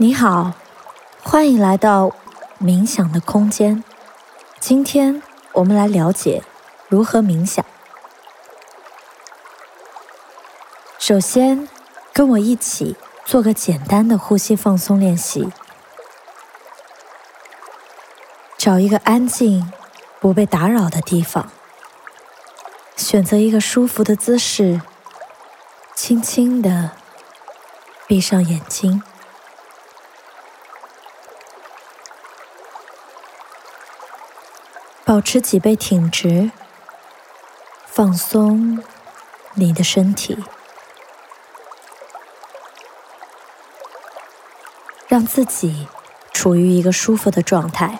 你好，欢迎来到冥想的空间。今天我们来了解如何冥想。首先，跟我一起做个简单的呼吸放松练习。找一个安静、不被打扰的地方，选择一个舒服的姿势，轻轻的闭上眼睛。保持脊背挺直，放松你的身体，让自己处于一个舒服的状态。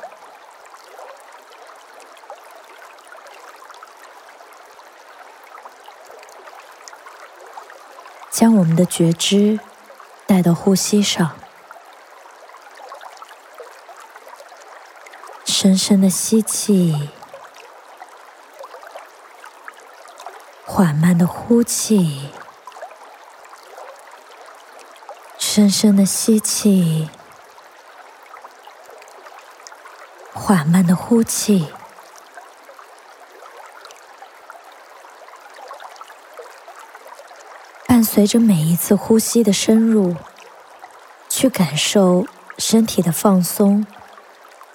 将我们的觉知带到呼吸上。深深的吸气，缓慢的呼气，深深的吸气，缓慢的呼气。伴随着每一次呼吸的深入，去感受身体的放松。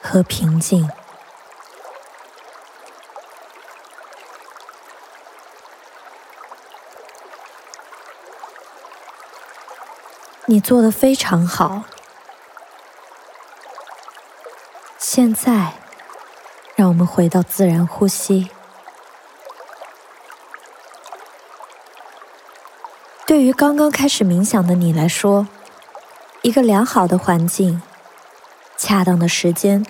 和平静，你做的非常好。现在，让我们回到自然呼吸。对于刚刚开始冥想的你来说，一个良好的环境。恰当的时间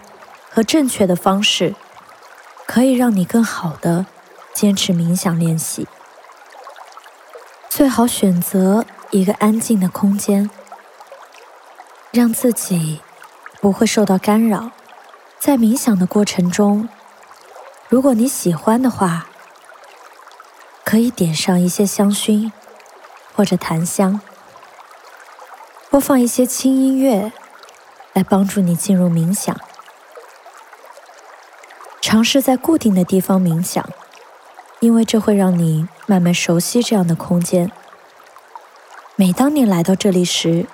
和正确的方式，可以让你更好的坚持冥想练习。最好选择一个安静的空间，让自己不会受到干扰。在冥想的过程中，如果你喜欢的话，可以点上一些香薰或者檀香，播放一些轻音乐。来帮助你进入冥想。尝试在固定的地方冥想，因为这会让你慢慢熟悉这样的空间。每当你来到这里时，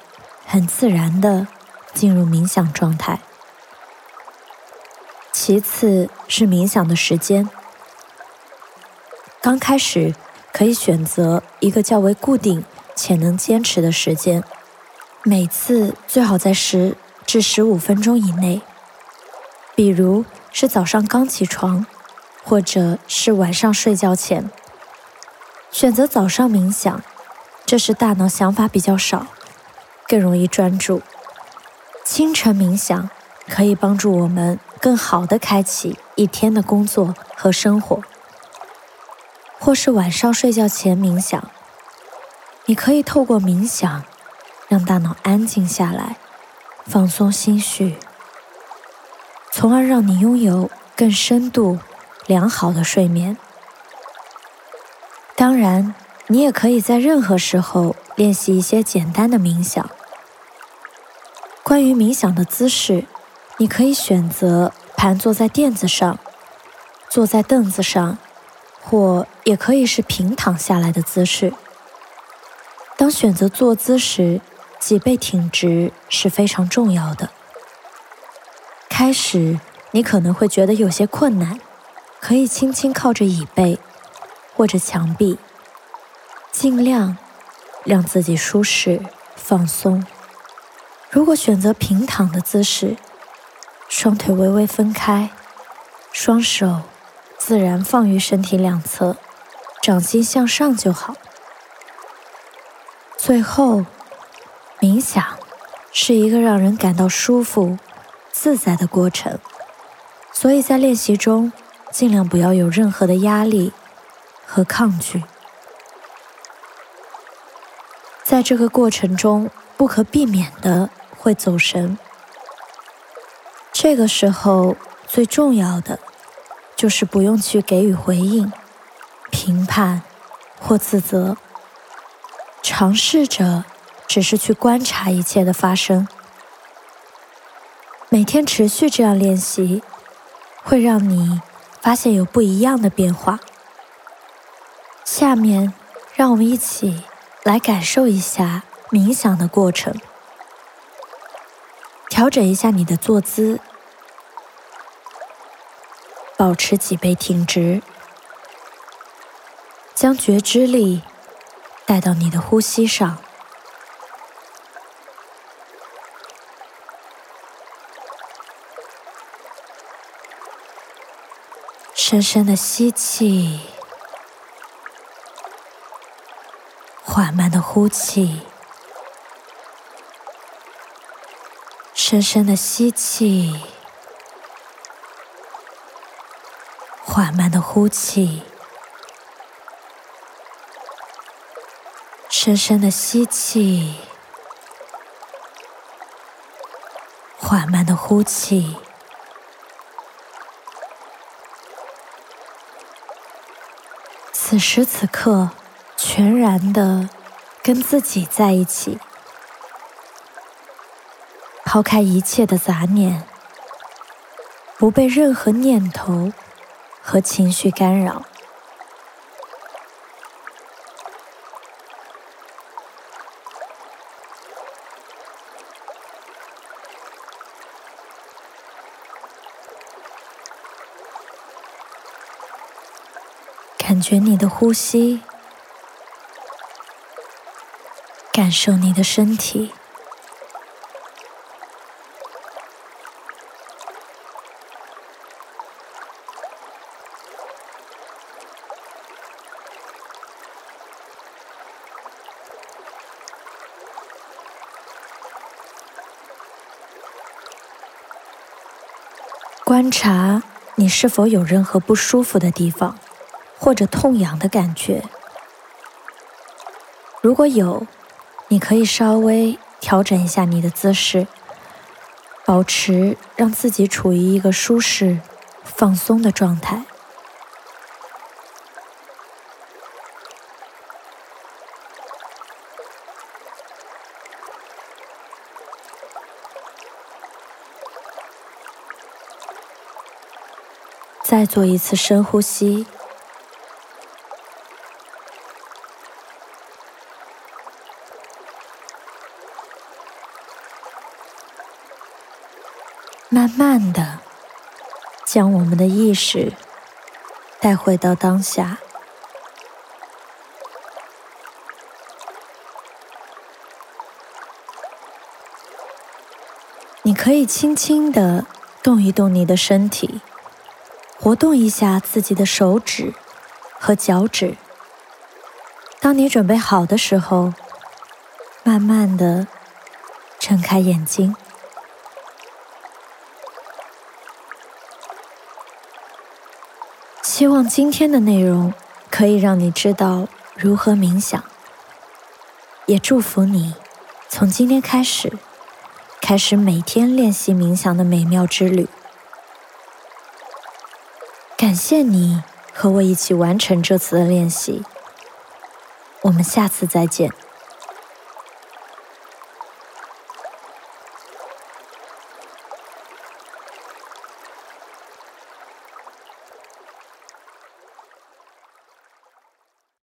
很自然的进入冥想状态。其次是冥想的时间。刚开始可以选择一个较为固定且能坚持的时间，每次最好在十。至十五分钟以内，比如是早上刚起床，或者是晚上睡觉前。选择早上冥想，这时大脑想法比较少，更容易专注。清晨冥想可以帮助我们更好的开启一天的工作和生活，或是晚上睡觉前冥想。你可以透过冥想，让大脑安静下来。放松心绪，从而让你拥有更深度、良好的睡眠。当然，你也可以在任何时候练习一些简单的冥想。关于冥想的姿势，你可以选择盘坐在垫子上，坐在凳子上，或也可以是平躺下来的姿势。当选择坐姿时，脊背挺直是非常重要的。开始你可能会觉得有些困难，可以轻轻靠着椅背或者墙壁，尽量让自己舒适放松。如果选择平躺的姿势，双腿微微分开，双手自然放于身体两侧，掌心向上就好。最后。冥想是一个让人感到舒服、自在的过程，所以在练习中尽量不要有任何的压力和抗拒。在这个过程中，不可避免的会走神，这个时候最重要的就是不用去给予回应、评判或自责，尝试着。只是去观察一切的发生，每天持续这样练习，会让你发现有不一样的变化。下面，让我们一起来感受一下冥想的过程。调整一下你的坐姿，保持脊背挺直，将觉知力带到你的呼吸上。深深的吸气，缓慢的呼气。深深的吸气，缓慢的呼气。深深的吸气，缓慢的呼气。此时此刻，全然的跟自己在一起，抛开一切的杂念，不被任何念头和情绪干扰。感觉你的呼吸，感受你的身体。观察你是否有任何不舒服的地方。或者痛痒的感觉，如果有，你可以稍微调整一下你的姿势，保持让自己处于一个舒适、放松的状态。再做一次深呼吸。慢慢的，将我们的意识带回到当下。你可以轻轻的动一动你的身体，活动一下自己的手指和脚趾。当你准备好的时候，慢慢的睁开眼睛。希望今天的内容可以让你知道如何冥想，也祝福你从今天开始，开始每天练习冥想的美妙之旅。感谢你和我一起完成这次的练习，我们下次再见。